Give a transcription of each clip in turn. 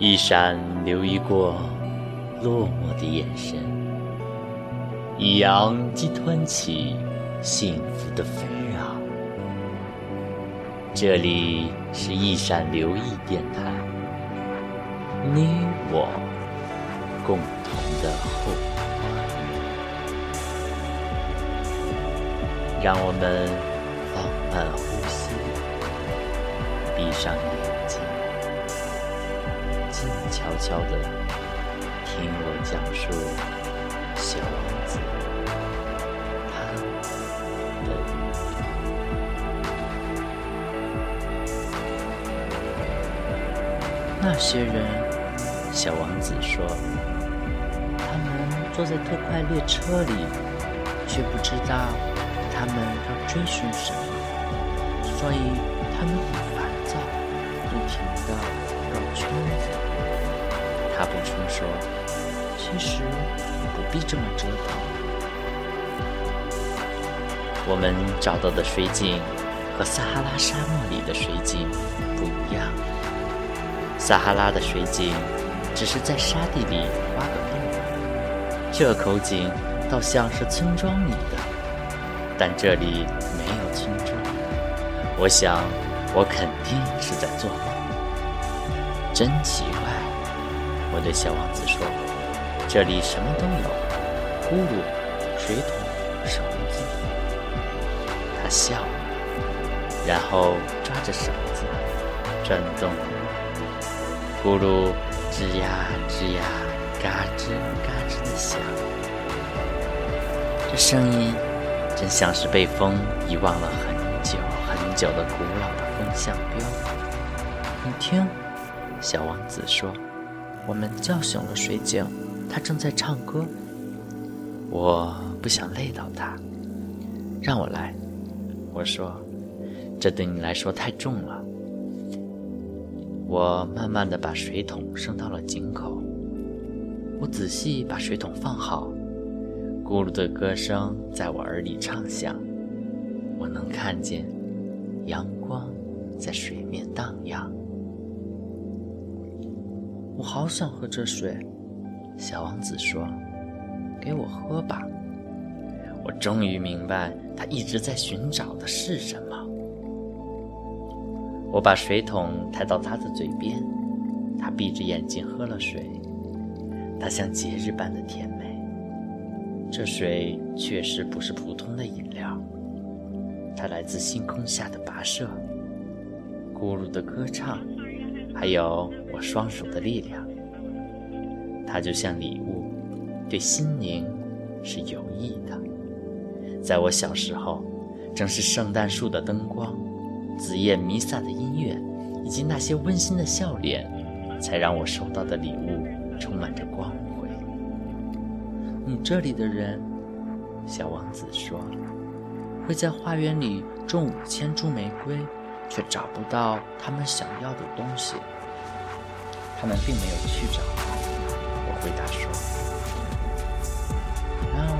一闪留意过落寞的眼神，一扬即湍起幸福的飞绕。这里是一闪留意电台，你我共同的后花园。让我们放慢呼吸，闭上眼。静悄悄地听我讲述小王子他的旅途。那些人，小王子说，他们坐在特快列车里，却不知道他们要追寻什么，所以他们很烦躁，不停地绕圈子。他补充说：“其实不必这么折腾。我们找到的水井和撒哈拉沙漠里的水井不一样。撒哈拉的水井只是在沙地里挖个洞，这口井倒像是村庄里的，但这里没有村庄。我想，我肯定是在做梦。真奇怪。”我对小王子说：“这里什么都有，咕噜、水桶、绳子。”他笑了，然后抓着绳子转动，咕噜吱呀吱呀，嘎吱嘎吱的响。这声音真像是被风遗忘了很久很久的古老的风向标。你听，小王子说。我们叫醒了水井，它正在唱歌。我不想累到它，让我来。我说：“这对你来说太重了。”我慢慢的把水桶升到了井口。我仔细把水桶放好，咕噜的歌声在我耳里唱响。我能看见阳光在水面荡漾。我好想喝这水，小王子说：“给我喝吧。”我终于明白他一直在寻找的是什么。我把水桶抬到他的嘴边，他闭着眼睛喝了水，它像节日般的甜美。这水确实不是普通的饮料，它来自星空下的跋涉，咕噜的歌唱。还有我双手的力量，它就像礼物，对心灵是有益的。在我小时候，正是圣诞树的灯光、子夜弥撒的音乐，以及那些温馨的笑脸，才让我收到的礼物充满着光辉。你这里的人，小王子说，会在花园里种五千株玫瑰。却找不到他们想要的东西。他们并没有去找。我回答说：“然而，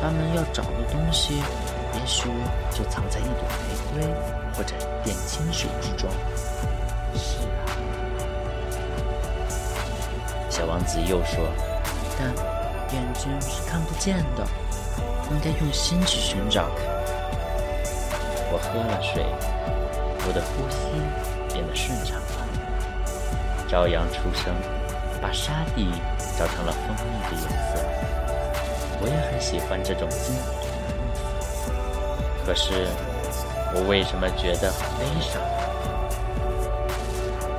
他们要找的东西，也许就藏在一朵玫瑰或者点清水之中。”是啊，小王子又说：“但眼睛是看不见的，应该用心去寻找。”我喝了水。我的呼吸变得顺畅了。朝阳初升，把沙地照成了蜂蜜的颜色。我也很喜欢这种金黄的绿色。可是，我为什么觉得很悲伤？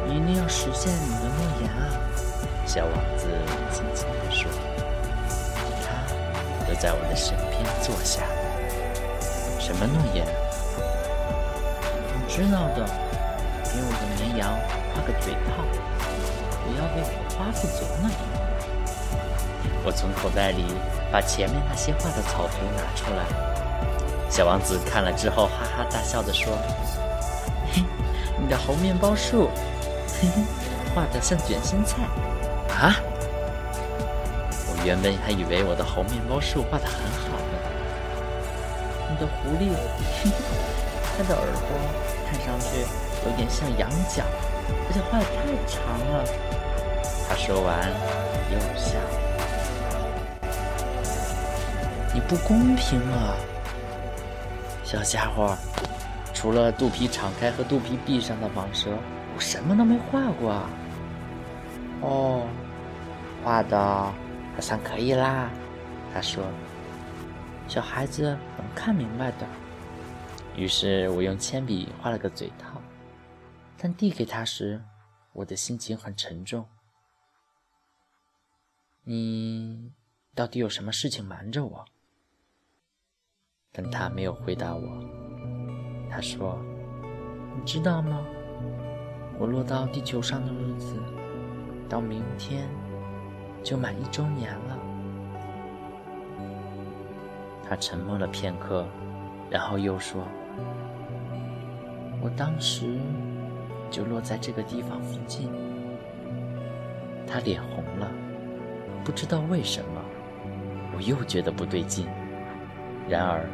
一定要实现你的诺言啊！小王子轻轻地说。他又在我的身边坐下。什么诺言？知道的，给我的绵羊画个嘴套，不要为火花负责呢。我从口袋里把前面那些画的草图拿出来，小王子看了之后哈哈大笑的说：“嘿，你的猴面包树，嘿嘿，画的像卷心菜啊！我原本还以为我的猴面包树画的很好呢。你的狐狸，嘿嘿。”它的耳朵看上去有点像羊角，而且画的太长了，他说完又笑。你不公平啊，小家伙！除了肚皮敞开和肚皮闭上的蟒蛇，我什么都没画过啊。哦，画的还算可以啦，他说。小孩子能看明白的。于是我用铅笔画了个嘴套，但递给他时，我的心情很沉重。你到底有什么事情瞒着我？但他没有回答我。他说：“你知道吗？我落到地球上的日子，到明天就满一周年了。”他沉默了片刻，然后又说：“我当时就落在这个地方附近。”他脸红了，不知道为什么，我又觉得不对劲。然而，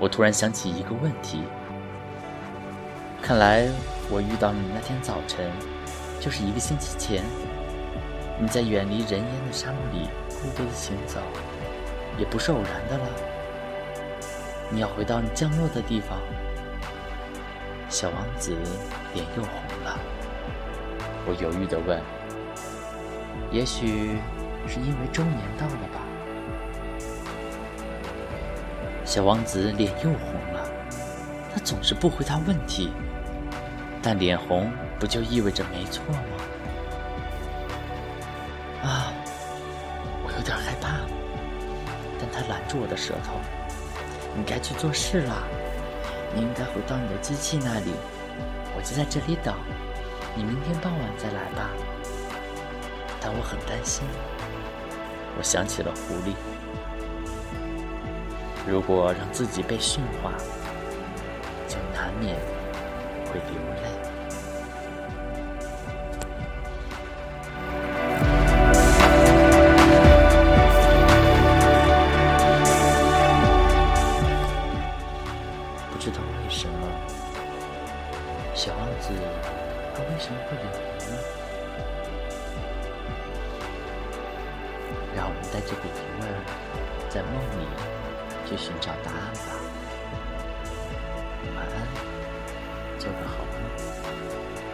我突然想起一个问题：看来我遇到你那天早晨，就是一个星期前。你在远离人烟的沙漠里孤独的行走，也不是偶然的了。你要回到你降落的地方。小王子脸又红了。我犹豫地问：“也许是因为周年到了吧？”小王子脸又红了。他总是不回答问题，但脸红不就意味着没错吗？啊，我有点害怕。但他拦住我的舌头。你该去做事了。你应该回到你的机器那里。我就在这里等。你明天傍晚再来吧。但我很担心。我想起了狐狸。如果让自己被驯化，就难免会流泪。带这个疑问，在梦里去寻找答案吧。晚安，做个好梦。